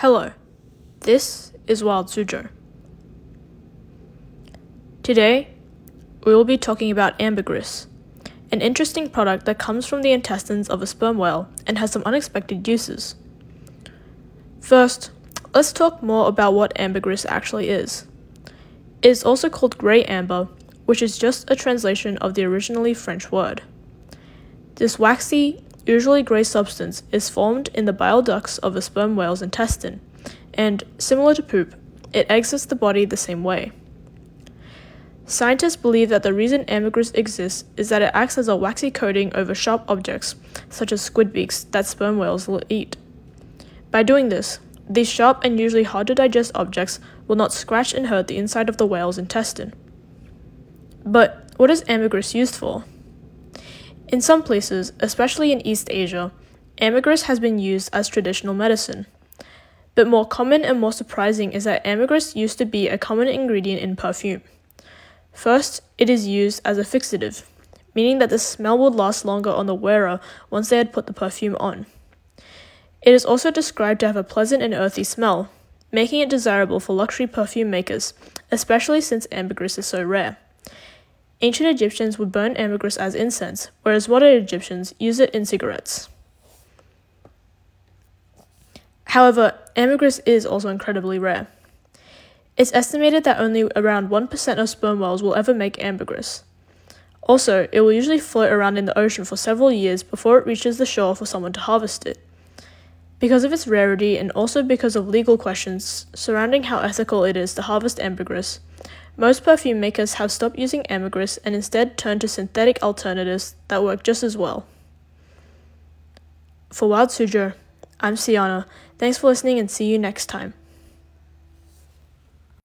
Hello, this is Wild Suzhou. Today, we will be talking about ambergris, an interesting product that comes from the intestines of a sperm whale and has some unexpected uses. First, let's talk more about what ambergris actually is. It is also called grey amber, which is just a translation of the originally French word. This waxy, usually grey substance is formed in the bile ducts of a sperm whale's intestine, and, similar to poop, it exits the body the same way. Scientists believe that the reason ambergris exists is that it acts as a waxy coating over sharp objects, such as squid beaks, that sperm whales will eat. By doing this, these sharp and usually hard to digest objects will not scratch and hurt the inside of the whale's intestine. But what is ambergris used for? In some places, especially in East Asia, ambergris has been used as traditional medicine. But more common and more surprising is that ambergris used to be a common ingredient in perfume. First, it is used as a fixative, meaning that the smell would last longer on the wearer once they had put the perfume on. It is also described to have a pleasant and earthy smell, making it desirable for luxury perfume makers, especially since ambergris is so rare. Ancient Egyptians would burn ambergris as incense, whereas modern Egyptians use it in cigarettes. However, ambergris is also incredibly rare. It's estimated that only around 1% of sperm whales will ever make ambergris. Also, it will usually float around in the ocean for several years before it reaches the shore for someone to harvest it. Because of its rarity and also because of legal questions surrounding how ethical it is to harvest ambergris, most perfume makers have stopped using ambergris and instead turned to synthetic alternatives that work just as well. For Wild Suzhou, I'm Siana. Thanks for listening and see you next time.